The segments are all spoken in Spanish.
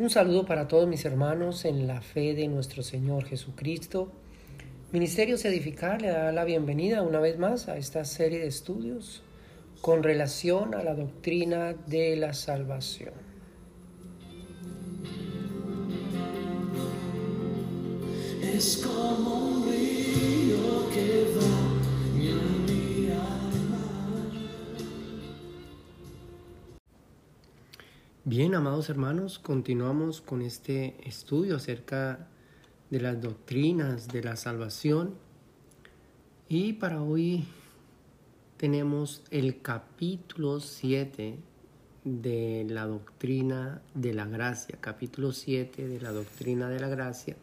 Un saludo para todos mis hermanos en la fe de nuestro Señor Jesucristo. Ministerios Edificar le da la bienvenida una vez más a esta serie de estudios con relación a la doctrina de la salvación. Es como un río que Bien, amados hermanos, continuamos con este estudio acerca de las doctrinas de la salvación. Y para hoy tenemos el capítulo 7 de la doctrina de la gracia, capítulo 7 de la doctrina de la gracia.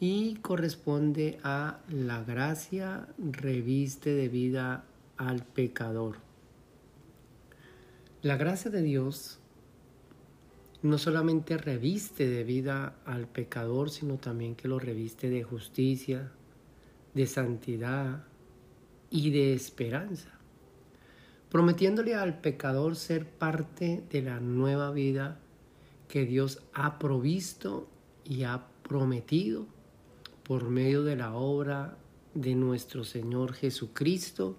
Y corresponde a la gracia reviste de vida al pecador. La gracia de Dios no solamente reviste de vida al pecador, sino también que lo reviste de justicia, de santidad y de esperanza, prometiéndole al pecador ser parte de la nueva vida que Dios ha provisto y ha prometido por medio de la obra de nuestro Señor Jesucristo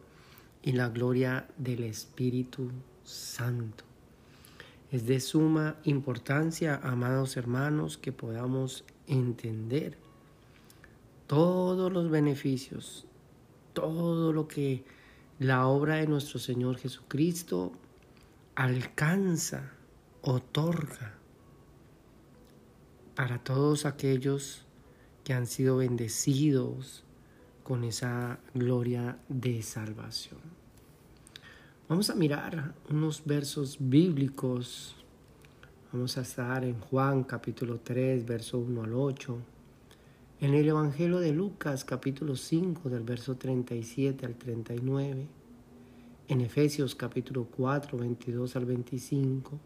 y la gloria del Espíritu Santo. Es de suma importancia, amados hermanos, que podamos entender todos los beneficios, todo lo que la obra de nuestro Señor Jesucristo alcanza, otorga para todos aquellos que han sido bendecidos con esa gloria de salvación. Vamos a mirar unos versos bíblicos. Vamos a estar en Juan capítulo 3, verso 1 al 8. En el Evangelio de Lucas capítulo 5 del verso 37 al 39. En Efesios capítulo 4, 22 al 25.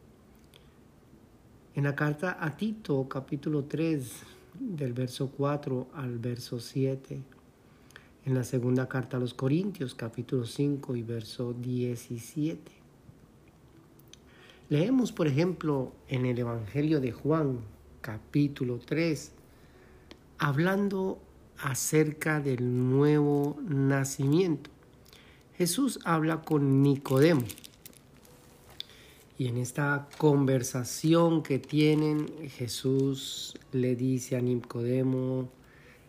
En la carta a Tito capítulo 3 del verso 4 al verso 7 en la segunda carta a los Corintios, capítulo 5 y verso 17. Leemos, por ejemplo, en el Evangelio de Juan, capítulo 3, hablando acerca del nuevo nacimiento. Jesús habla con Nicodemo. Y en esta conversación que tienen, Jesús le dice a Nicodemo,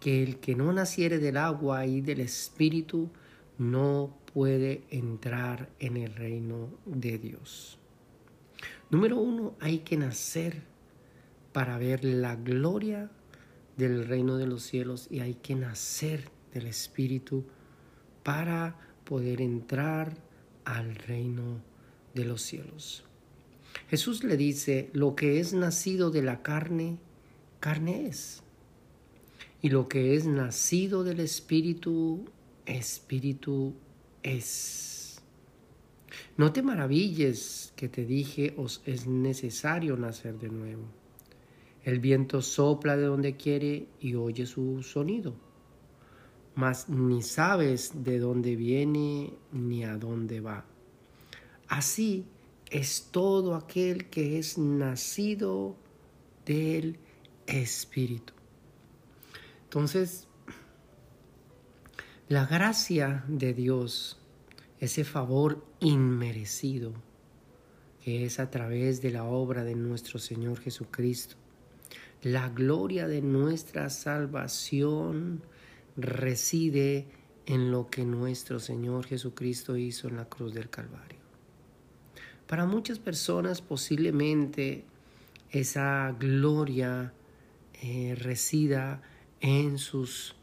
que el que no naciere del agua y del espíritu no puede entrar en el reino de Dios. Número uno, hay que nacer para ver la gloria del reino de los cielos y hay que nacer del espíritu para poder entrar al reino de los cielos. Jesús le dice, lo que es nacido de la carne, carne es y lo que es nacido del Espíritu, Espíritu es. No te maravilles que te dije os es necesario nacer de nuevo. El viento sopla de donde quiere y oye su sonido, mas ni sabes de dónde viene ni a dónde va. Así es todo aquel que es nacido del Espíritu. Entonces, la gracia de Dios, ese favor inmerecido, que es a través de la obra de nuestro Señor Jesucristo, la gloria de nuestra salvación reside en lo que nuestro Señor Jesucristo hizo en la cruz del Calvario. Para muchas personas posiblemente esa gloria eh, resida en sus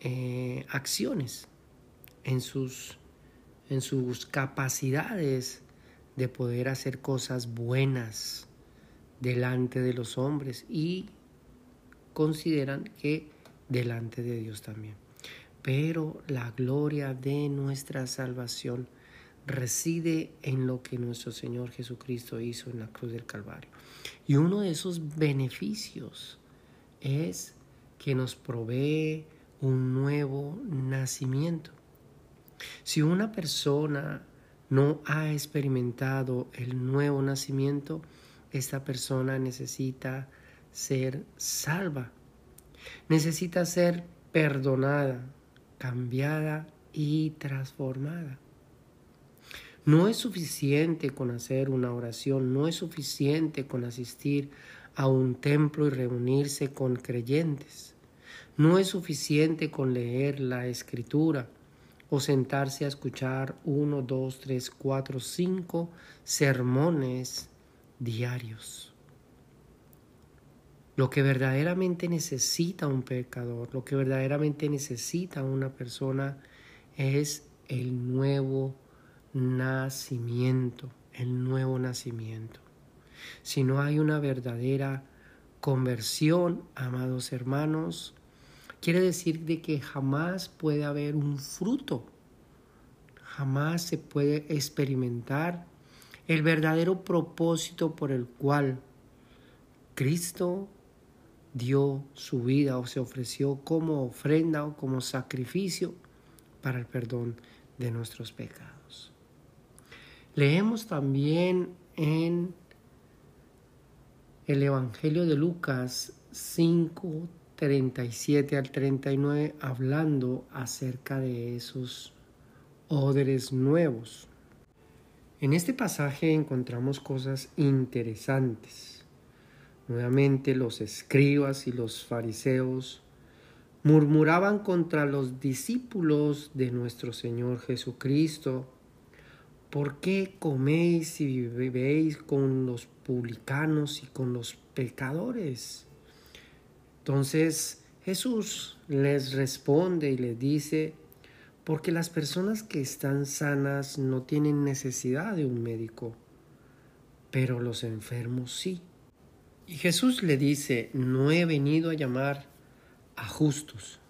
eh, acciones, en sus, en sus capacidades de poder hacer cosas buenas delante de los hombres y consideran que delante de Dios también. Pero la gloria de nuestra salvación reside en lo que nuestro Señor Jesucristo hizo en la cruz del Calvario. Y uno de esos beneficios es que nos provee un nuevo nacimiento. Si una persona no ha experimentado el nuevo nacimiento, esta persona necesita ser salva, necesita ser perdonada, cambiada y transformada. No es suficiente con hacer una oración, no es suficiente con asistir a un templo y reunirse con creyentes. No es suficiente con leer la escritura o sentarse a escuchar uno, dos, tres, cuatro, cinco sermones diarios. Lo que verdaderamente necesita un pecador, lo que verdaderamente necesita una persona es el nuevo nacimiento, el nuevo nacimiento. Si no hay una verdadera conversión, amados hermanos, quiere decir de que jamás puede haber un fruto, jamás se puede experimentar el verdadero propósito por el cual Cristo dio su vida o se ofreció como ofrenda o como sacrificio para el perdón de nuestros pecados. Leemos también en el Evangelio de Lucas 5, 37 al 39, hablando acerca de esos odres nuevos. En este pasaje encontramos cosas interesantes. Nuevamente los escribas y los fariseos murmuraban contra los discípulos de nuestro Señor Jesucristo ¿Por qué coméis y bebéis con los publicanos y con los pecadores? Entonces Jesús les responde y les dice, porque las personas que están sanas no tienen necesidad de un médico, pero los enfermos sí. Y Jesús le dice, no he venido a llamar a justos,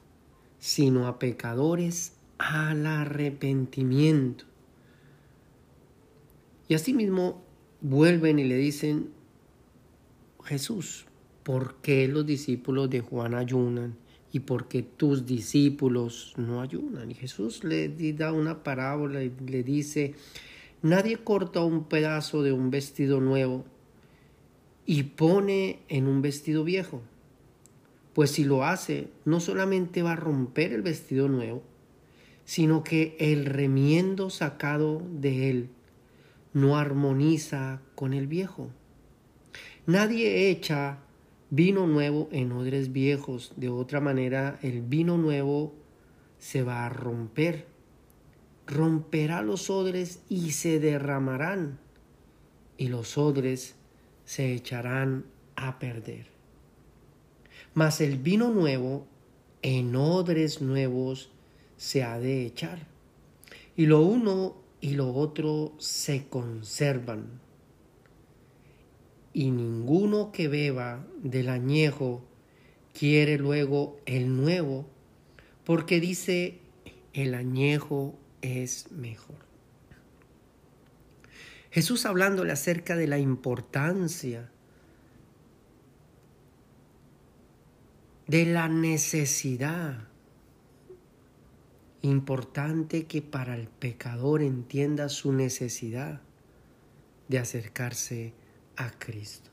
sino a pecadores al arrepentimiento. Y asimismo vuelven y le dicen, Jesús, ¿por qué los discípulos de Juan ayunan y por qué tus discípulos no ayunan? Y Jesús le da una parábola y le dice, nadie corta un pedazo de un vestido nuevo y pone en un vestido viejo. Pues si lo hace, no solamente va a romper el vestido nuevo, sino que el remiendo sacado de él no armoniza con el viejo. Nadie echa vino nuevo en odres viejos, de otra manera el vino nuevo se va a romper. Romperá los odres y se derramarán, y los odres se echarán a perder. Mas el vino nuevo en odres nuevos se ha de echar, y lo uno y lo otro se conservan. Y ninguno que beba del añejo quiere luego el nuevo, porque dice, el añejo es mejor. Jesús hablándole acerca de la importancia de la necesidad Importante que para el pecador entienda su necesidad de acercarse a Cristo,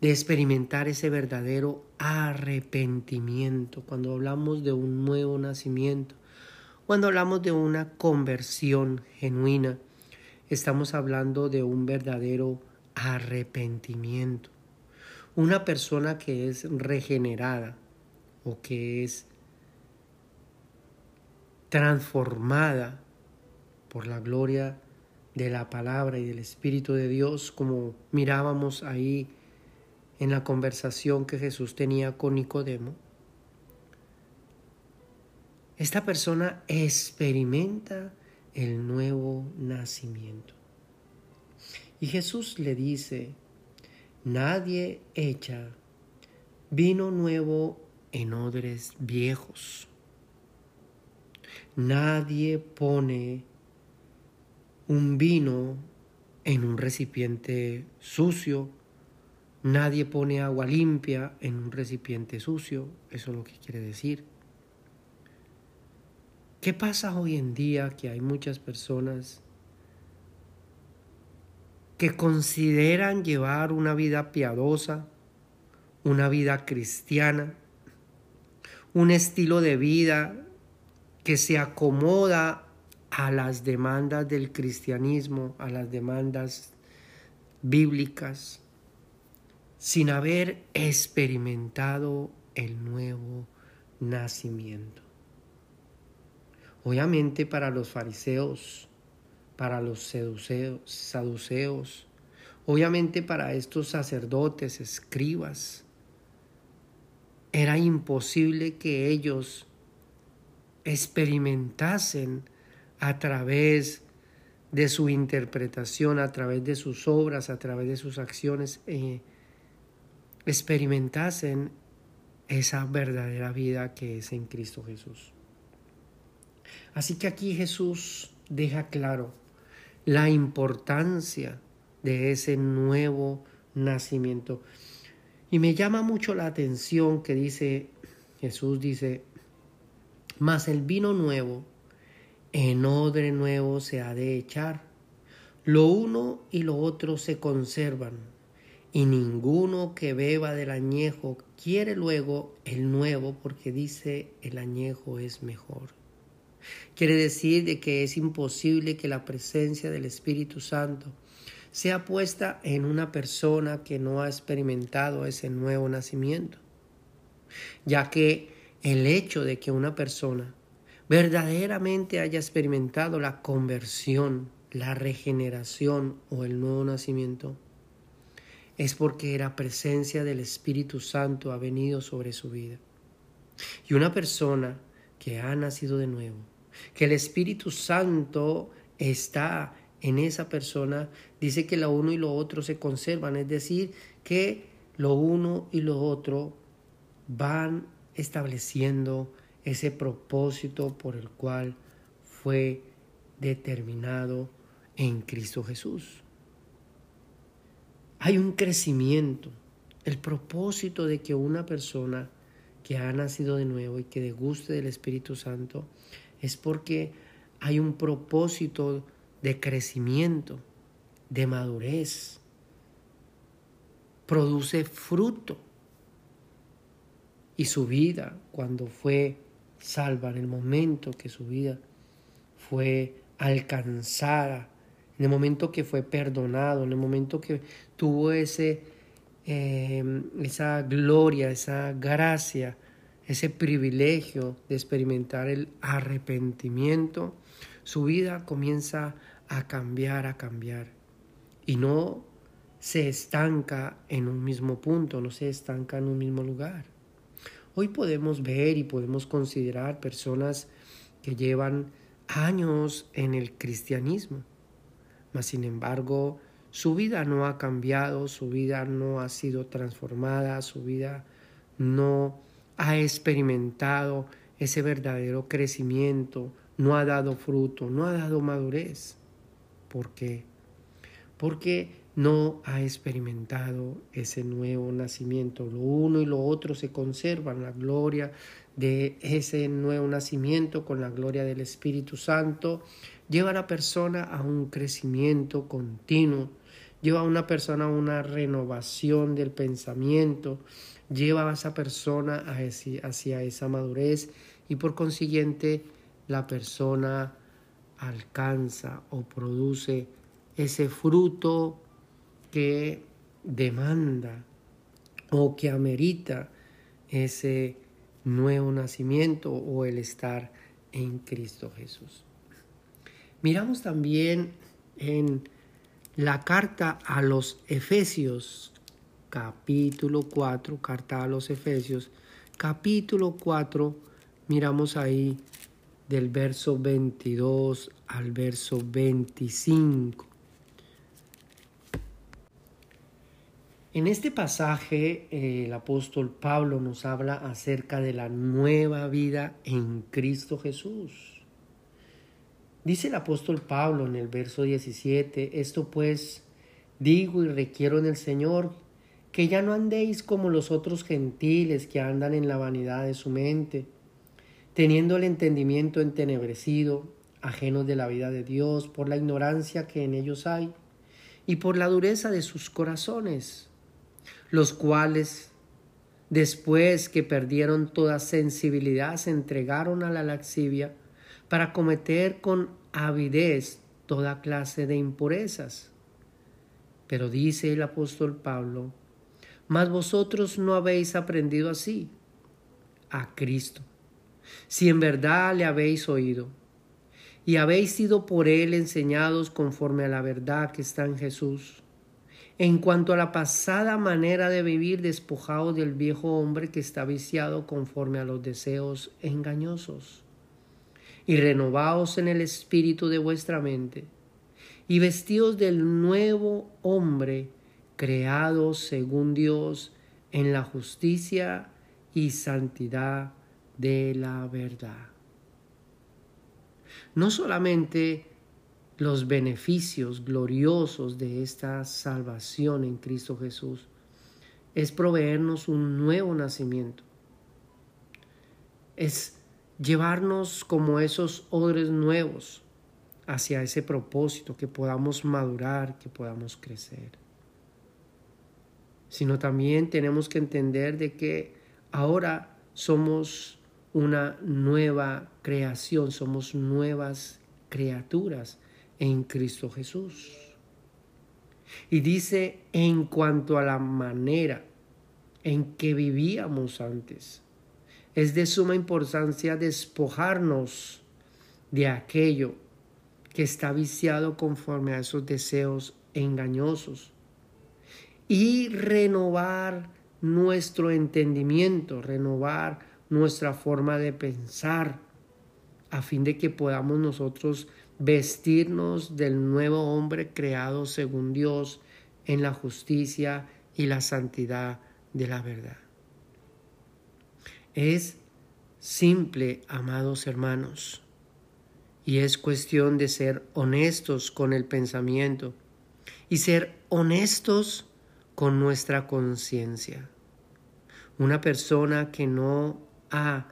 de experimentar ese verdadero arrepentimiento cuando hablamos de un nuevo nacimiento, cuando hablamos de una conversión genuina, estamos hablando de un verdadero arrepentimiento. Una persona que es regenerada o que es transformada por la gloria de la palabra y del Espíritu de Dios, como mirábamos ahí en la conversación que Jesús tenía con Nicodemo, esta persona experimenta el nuevo nacimiento. Y Jesús le dice, nadie echa vino nuevo en odres viejos. Nadie pone un vino en un recipiente sucio. Nadie pone agua limpia en un recipiente sucio. Eso es lo que quiere decir. ¿Qué pasa hoy en día que hay muchas personas que consideran llevar una vida piadosa, una vida cristiana, un estilo de vida que se acomoda a las demandas del cristianismo, a las demandas bíblicas, sin haber experimentado el nuevo nacimiento. Obviamente para los fariseos, para los saduceos, obviamente para estos sacerdotes, escribas, era imposible que ellos experimentasen a través de su interpretación, a través de sus obras, a través de sus acciones, eh, experimentasen esa verdadera vida que es en Cristo Jesús. Así que aquí Jesús deja claro la importancia de ese nuevo nacimiento. Y me llama mucho la atención que dice, Jesús dice, mas el vino nuevo en odre nuevo se ha de echar. Lo uno y lo otro se conservan, y ninguno que beba del añejo quiere luego el nuevo porque dice el añejo es mejor. Quiere decir de que es imposible que la presencia del Espíritu Santo sea puesta en una persona que no ha experimentado ese nuevo nacimiento, ya que el hecho de que una persona verdaderamente haya experimentado la conversión, la regeneración o el nuevo nacimiento, es porque la presencia del Espíritu Santo ha venido sobre su vida. Y una persona que ha nacido de nuevo, que el Espíritu Santo está en esa persona, dice que lo uno y lo otro se conservan, es decir, que lo uno y lo otro van estableciendo ese propósito por el cual fue determinado en Cristo Jesús. Hay un crecimiento, el propósito de que una persona que ha nacido de nuevo y que deguste del Espíritu Santo es porque hay un propósito de crecimiento, de madurez, produce fruto. Y su vida, cuando fue salva en el momento que su vida fue alcanzada, en el momento que fue perdonado, en el momento que tuvo ese, eh, esa gloria, esa gracia, ese privilegio de experimentar el arrepentimiento, su vida comienza a cambiar, a cambiar. Y no se estanca en un mismo punto, no se estanca en un mismo lugar. Hoy podemos ver y podemos considerar personas que llevan años en el cristianismo, mas sin embargo su vida no ha cambiado, su vida no ha sido transformada, su vida no ha experimentado ese verdadero crecimiento, no ha dado fruto, no ha dado madurez. ¿Por qué? Porque no ha experimentado ese nuevo nacimiento. Lo uno y lo otro se conservan, la gloria de ese nuevo nacimiento con la gloria del Espíritu Santo, lleva a la persona a un crecimiento continuo, lleva a una persona a una renovación del pensamiento, lleva a esa persona hacia, esa madurez y por consiguiente la persona alcanza o produce ese fruto que demanda o que amerita ese nuevo nacimiento o el estar en Cristo Jesús. Miramos también en la carta a los Efesios, capítulo 4, carta a los Efesios, capítulo 4, miramos ahí del verso 22 al verso 25. En este pasaje eh, el apóstol Pablo nos habla acerca de la nueva vida en Cristo Jesús. Dice el apóstol Pablo en el verso 17, esto pues digo y requiero en el Señor que ya no andéis como los otros gentiles que andan en la vanidad de su mente, teniendo el entendimiento entenebrecido, ajenos de la vida de Dios por la ignorancia que en ellos hay y por la dureza de sus corazones los cuales, después que perdieron toda sensibilidad, se entregaron a la laxivia para cometer con avidez toda clase de impurezas. Pero dice el apóstol Pablo, mas vosotros no habéis aprendido así a Cristo, si en verdad le habéis oído y habéis sido por él enseñados conforme a la verdad que está en Jesús en cuanto a la pasada manera de vivir despojado del viejo hombre que está viciado conforme a los deseos engañosos, y renovaos en el espíritu de vuestra mente, y vestidos del nuevo hombre, creado según Dios en la justicia y santidad de la verdad. No solamente los beneficios gloriosos de esta salvación en Cristo Jesús es proveernos un nuevo nacimiento. Es llevarnos como esos odres nuevos hacia ese propósito, que podamos madurar, que podamos crecer. Sino también tenemos que entender de que ahora somos una nueva creación, somos nuevas criaturas en Cristo Jesús. Y dice en cuanto a la manera en que vivíamos antes. Es de suma importancia despojarnos de aquello que está viciado conforme a esos deseos engañosos y renovar nuestro entendimiento, renovar nuestra forma de pensar, a fin de que podamos nosotros vestirnos del nuevo hombre creado según Dios en la justicia y la santidad de la verdad. Es simple, amados hermanos, y es cuestión de ser honestos con el pensamiento y ser honestos con nuestra conciencia. Una persona que no ha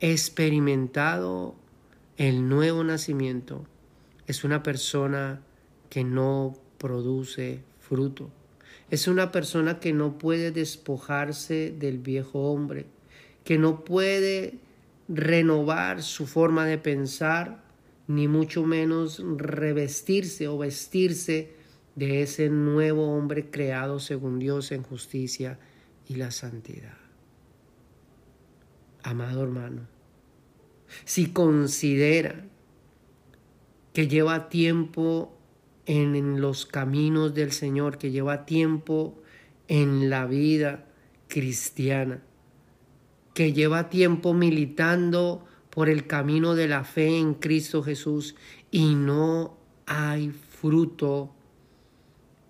experimentado el nuevo nacimiento es una persona que no produce fruto. Es una persona que no puede despojarse del viejo hombre, que no puede renovar su forma de pensar, ni mucho menos revestirse o vestirse de ese nuevo hombre creado según Dios en justicia y la santidad. Amado hermano, si considera que lleva tiempo en, los caminos del Señor, que lleva tiempo en la vida cristiana, que lleva tiempo militando por el camino de la fe en Cristo Jesús y no hay fruto,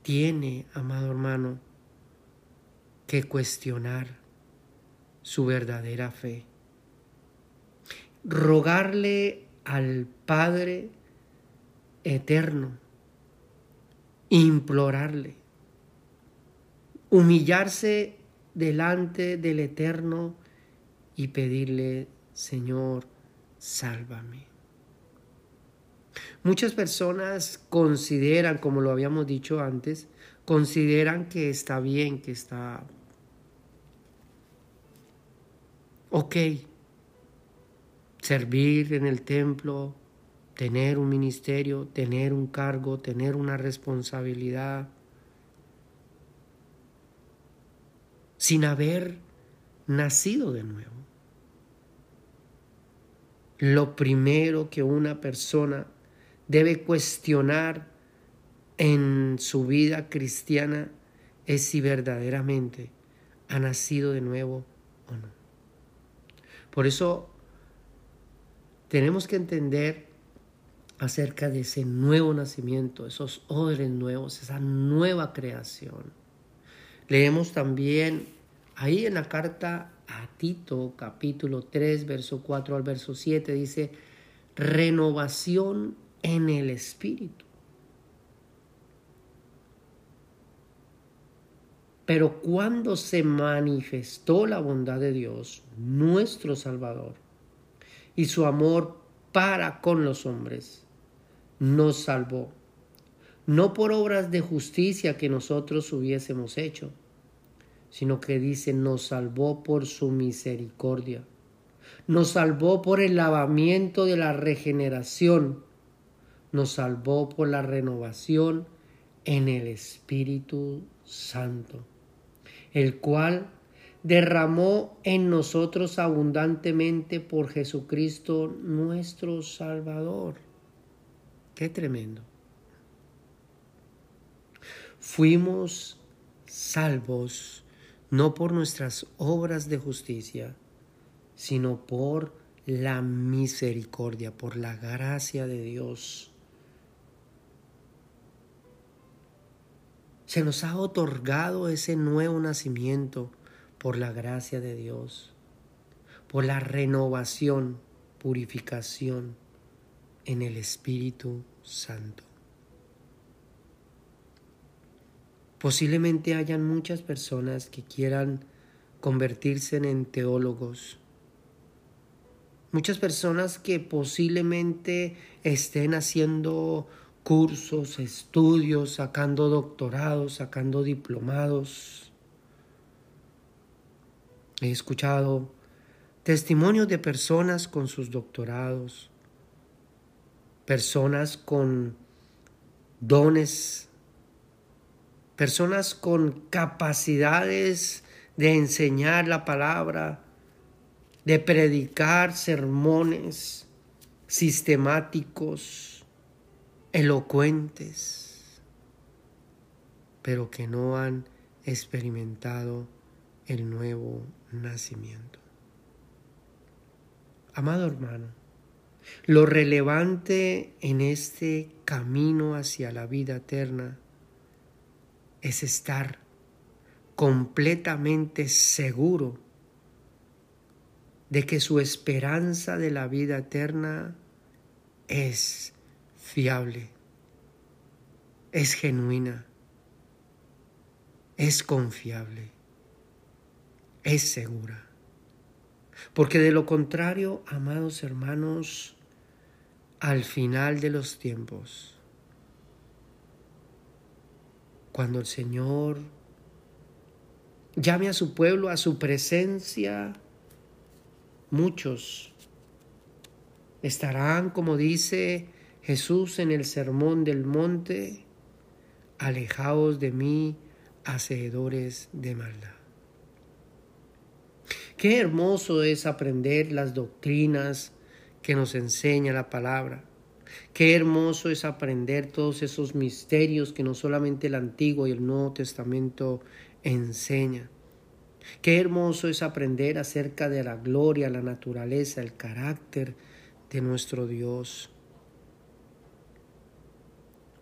tiene, amado hermano, que cuestionar su verdadera fe rogarle al Padre eterno, implorarle, humillarse delante del eterno y pedirle, Señor, sálvame. Muchas personas consideran, como lo habíamos dicho antes, consideran que está bien, que está ok, servir en el templo, tener un ministerio, tener un cargo, tener una responsabilidad, sin haber nacido de nuevo. Lo primero que una persona debe cuestionar en su vida cristiana es si verdaderamente ha nacido de nuevo o no. Por eso tenemos que entender acerca de ese nuevo nacimiento, esos odres nuevos, esa nueva creación. Leemos también ahí en la carta a Tito, capítulo 3, verso 4 al verso 7, dice, renovación en el espíritu. Pero cuando se manifestó la bondad de Dios, nuestro Salvador, y su amor para con los hombres, nos salvó, no por obras de justicia que nosotros hubiésemos hecho, sino que dice, nos salvó por su misericordia, nos salvó por el lavamiento de la regeneración, nos salvó por la renovación en el Espíritu Santo el cual derramó en nosotros abundantemente por Jesucristo nuestro Salvador. Qué tremendo. Fuimos salvos no por nuestras obras de justicia, sino por la misericordia, por la gracia de Dios Se nos ha otorgado ese nuevo nacimiento por la gracia de Dios, por la renovación, purificación en el Espíritu Santo. Posiblemente hayan muchas personas que quieran convertirse en teólogos, muchas personas que posiblemente estén haciendo cursos, estudios, sacando doctorados, sacando diplomados. He escuchado testimonios de personas con sus doctorados, personas con dones, personas con capacidades de enseñar la palabra, de predicar sermones sistemáticos elocuentes, pero que no han experimentado el nuevo nacimiento. Amado hermano, lo relevante en este camino hacia la vida eterna es estar completamente seguro de que su esperanza de la vida eterna es fiable, es genuina, es confiable, es segura. Porque de lo contrario, amados hermanos, al final de los tiempos, cuando el Señor llame a su pueblo a su presencia, muchos estarán, como dice Jesús en el sermón del monte, alejaos de mí, hacedores de maldad. Qué hermoso es aprender las doctrinas que nos enseña la palabra. Qué hermoso es aprender todos esos misterios que no solamente el Antiguo y el Nuevo Testamento enseña. Qué hermoso es aprender acerca de la gloria, la naturaleza, el carácter de nuestro Dios.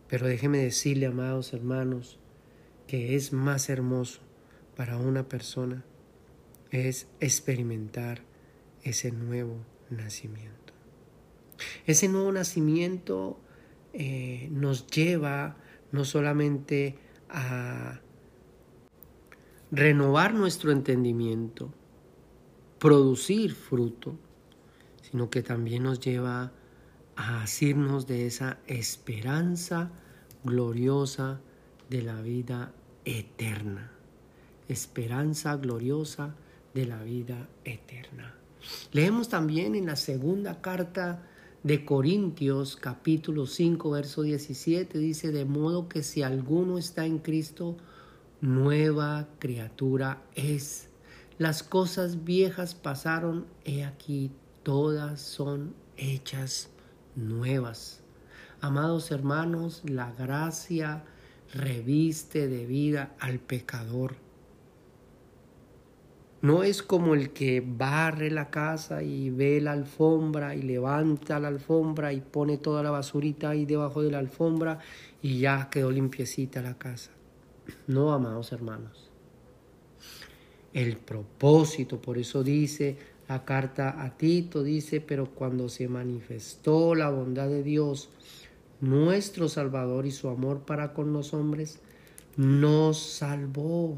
Pero déjeme decirle, amados hermanos, que es más hermoso para una persona es experimentar ese nuevo nacimiento. Ese nuevo nacimiento eh, nos lleva no solamente a renovar nuestro entendimiento, producir fruto, sino que también nos lleva a asirnos de esa esperanza gloriosa de la vida eterna. Esperanza gloriosa de la vida eterna. Leemos también en la segunda carta de Corintios capítulo 5 verso 17 dice de modo que si alguno está en Cristo nueva criatura es las cosas viejas pasaron he aquí todas son hechas nuevas. Amados hermanos, la gracia reviste de vida al pecador. No es como el que barre la casa y ve la alfombra y levanta la alfombra y pone toda la basurita ahí debajo de la alfombra y ya quedó limpiecita la casa. No, amados hermanos. el propósito. Por eso dice la carta a Tito, dice, pero cuando se manifestó la bondad de Dios, nuestro Salvador y su amor para con los hombres, nos salvó.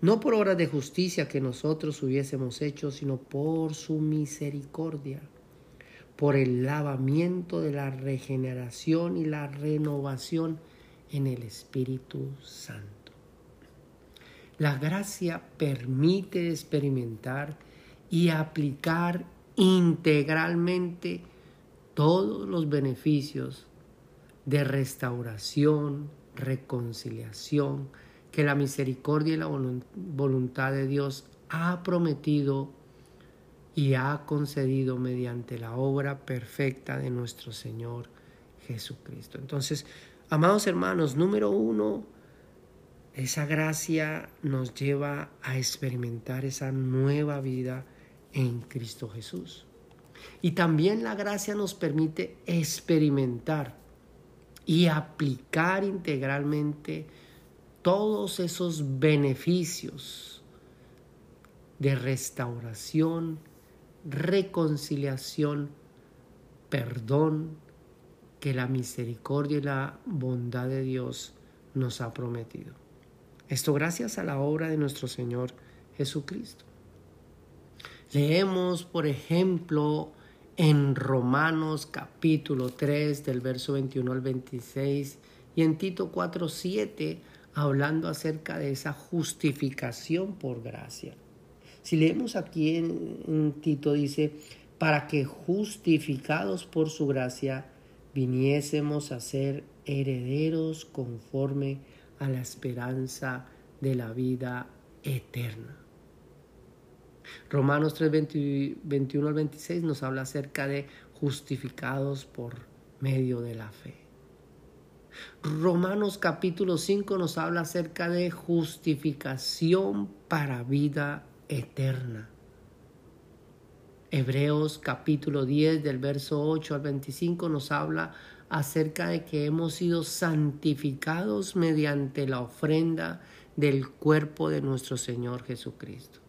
No por obras de justicia que nosotros hubiésemos hecho, sino por su misericordia, por el lavamiento de la regeneración y la renovación en el Espíritu Santo. La gracia permite experimentar y aplicar integralmente todos los beneficios de restauración, reconciliación que la misericordia y la voluntad de Dios ha prometido y ha concedido mediante la obra perfecta de nuestro Señor Jesucristo. Entonces, amados hermanos, número uno, esa gracia nos lleva a experimentar esa nueva vida en Cristo Jesús. Y también la gracia nos permite experimentar y aplicar integralmente todos esos beneficios de restauración, reconciliación, perdón que la misericordia y la bondad de Dios nos ha prometido. Esto gracias a la obra de nuestro Señor Jesucristo. Leemos, por ejemplo, en Romanos capítulo 3 del verso 21 al 26 y en Tito 4, 7 hablando acerca de esa justificación por gracia. Si leemos aquí en, Tito dice, para que justificados por su gracia viniésemos a ser herederos conforme a la esperanza de la vida eterna. Romanos 3, 21 al 26 nos habla acerca de justificados por medio de la fe. Romanos capítulo 5 nos habla acerca de justificación para vida eterna. Hebreos capítulo 10 del verso 8 al 25 nos habla acerca de que hemos sido santificados mediante la ofrenda del cuerpo de nuestro Señor Jesucristo.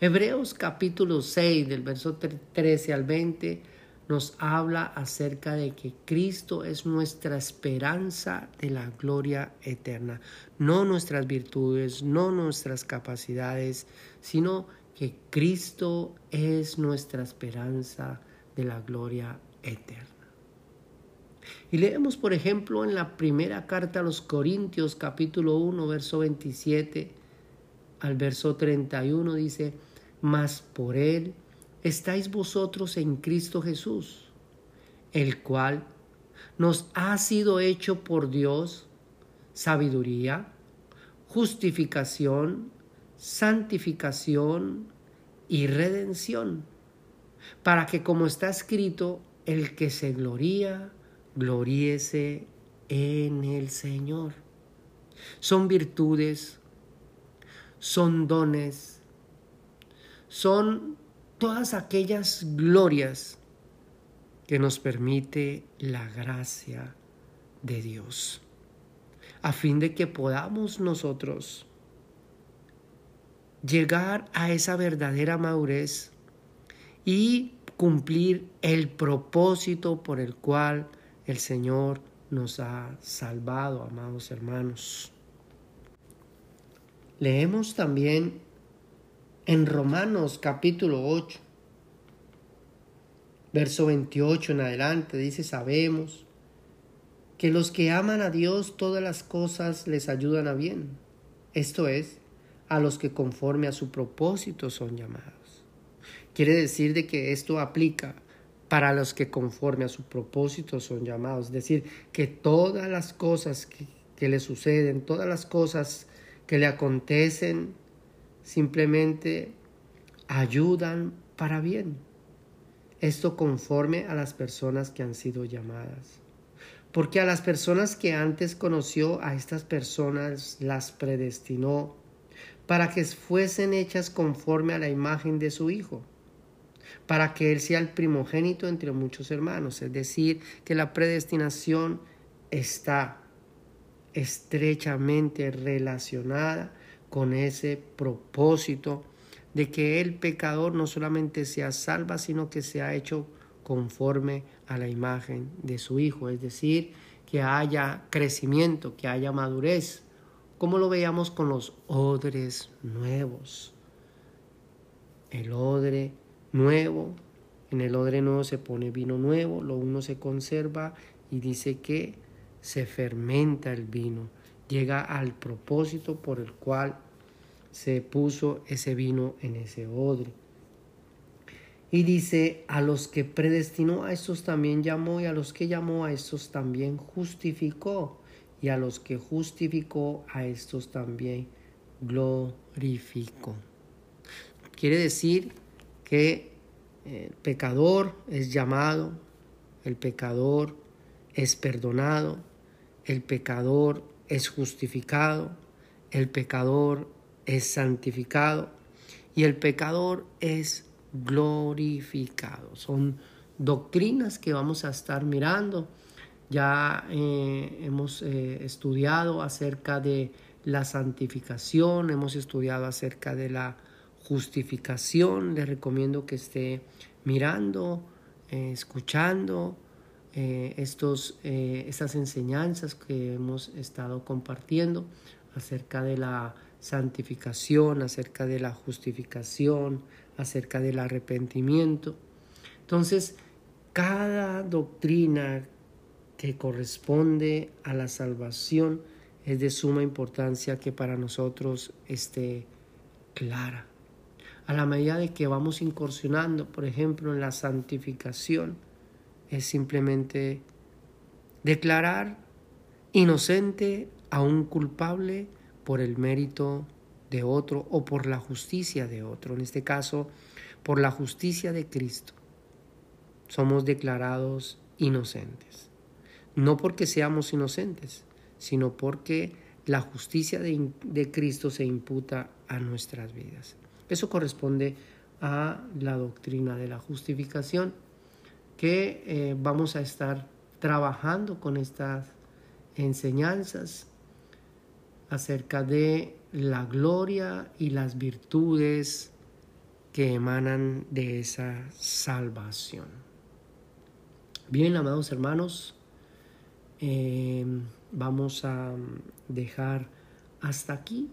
Hebreos capítulo 6 del verso 13 al 20 nos habla acerca de que Cristo es nuestra esperanza de la gloria eterna, no nuestras virtudes, no nuestras capacidades, sino que Cristo es nuestra esperanza de la gloria eterna. Y leemos, por ejemplo, en la primera carta a los Corintios, capítulo 1, verso 27 al verso 31, dice, mas por él estáis vosotros en Cristo Jesús, el cual nos ha sido hecho por Dios sabiduría, justificación, santificación y redención, para que como está escrito, el que se gloría, gloríese en el Señor. Son virtudes, son dones, son todas aquellas glorias que nos permite la gracia de Dios, a fin de que podamos nosotros llegar a esa verdadera madurez y cumplir el propósito por el cual el Señor nos ha salvado, amados hermanos. Leemos también en Romanos capítulo 8, verso 28 en adelante, dice, sabemos que los que aman a Dios todas las cosas les ayudan a bien. Esto es, a los que conforme a su propósito son llamados. Quiere decir de que esto aplica para los que conforme a su propósito son llamados. Es decir, que todas las cosas que, que le suceden, todas las cosas que le acontecen, simplemente ayudan para bien. Esto conforme a las personas que han sido llamadas. Porque a las personas que antes conoció, a estas personas las predestinó para que fuesen hechas conforme a la imagen de su Hijo para que Él sea el primogénito entre muchos hermanos. Es decir, que la predestinación está estrechamente relacionada con ese propósito de que el pecador no solamente sea salva, sino que sea hecho conforme a la imagen de su Hijo, es decir, que haya crecimiento, que haya madurez, como lo veíamos con los odres nuevos. El odre nuevo, en el odre nuevo se pone vino nuevo, lo uno se conserva y dice que se fermenta el vino, llega al propósito por el cual se puso ese vino en ese odre. Y dice, a los que predestinó a estos también llamó, y a los que llamó a estos también justificó, y a los que justificó a estos también glorificó. Quiere decir que el pecador es llamado, el pecador es perdonado, el pecador es justificado, el pecador es santificado y el pecador es glorificado. Son doctrinas que vamos a estar mirando. Ya eh, hemos eh, estudiado acerca de la santificación, hemos estudiado acerca de la justificación. Les recomiendo que esté mirando, eh, escuchando estos, estas enseñanzas que hemos estado compartiendo acerca de la santificación, acerca de la justificación, acerca del arrepentimiento. Entonces, cada doctrina que corresponde a la salvación es de suma importancia que para nosotros esté clara. A la medida de que vamos incursionando, por ejemplo, en la santificación, es simplemente declarar inocente a un culpable por el mérito de otro o por la justicia de otro, en este caso, por la justicia de Cristo. Somos declarados inocentes. No porque seamos inocentes, sino porque la justicia de, Cristo se imputa a nuestras vidas. Eso corresponde a la doctrina de la justificación que eh, vamos a estar trabajando con estas enseñanzas acerca de la gloria y las virtudes que emanan de esa salvación. Bien, amados hermanos, eh, vamos a dejar hasta aquí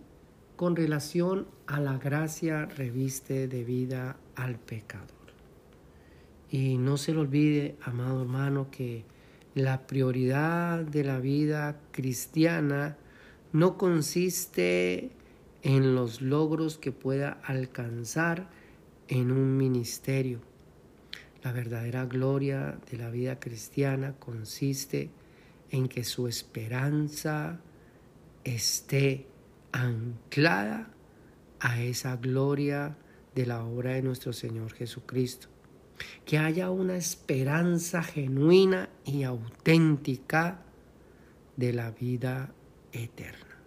con relación a la gracia reviste de vida al pecador. Y no se le olvide, amado hermano, que la prioridad de la vida cristiana no consiste en los logros que pueda alcanzar en un ministerio. La verdadera gloria de la vida cristiana consiste en que su esperanza esté anclada a esa gloria de la obra de nuestro Señor Jesucristo. Que haya una esperanza genuina y auténtica de la vida eterna.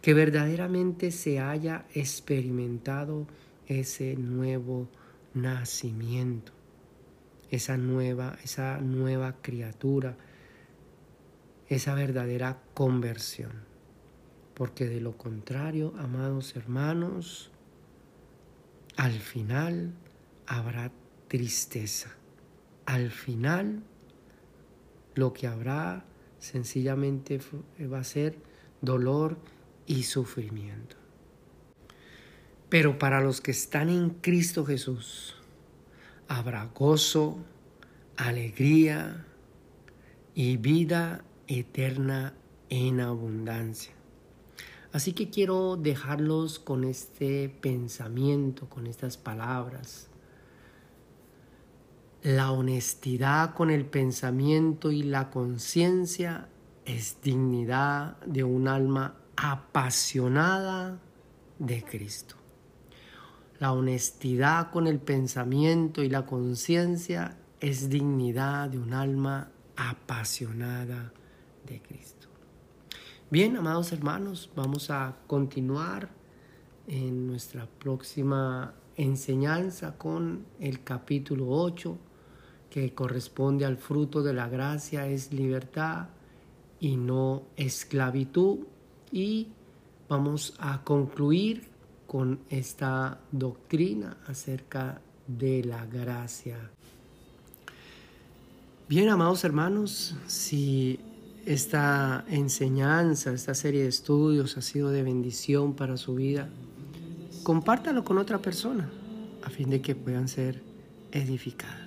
Que verdaderamente se haya experimentado ese nuevo nacimiento, esa nueva, esa nueva criatura, esa verdadera conversión. Porque de lo contrario, amados hermanos, al final habrá tristeza. Al final lo que habrá sencillamente va a ser dolor y sufrimiento. Pero para los que están en Cristo Jesús, habrá gozo, alegría y vida eterna en abundancia. Así que quiero dejarlos con este pensamiento, con estas palabras la honestidad con el pensamiento y la conciencia es dignidad de un alma apasionada de Cristo. La honestidad con el pensamiento y la conciencia es dignidad de un alma apasionada de Cristo. Bien, amados hermanos, vamos a continuar en nuestra próxima enseñanza con el capítulo 8 que corresponde al fruto de la gracia es libertad y no esclavitud. Y vamos a concluir con esta doctrina acerca de la gracia. Bien, amados hermanos, si esta enseñanza, esta serie de estudios ha sido de bendición para su vida, compártalo con otra persona a fin de que puedan ser edificadas.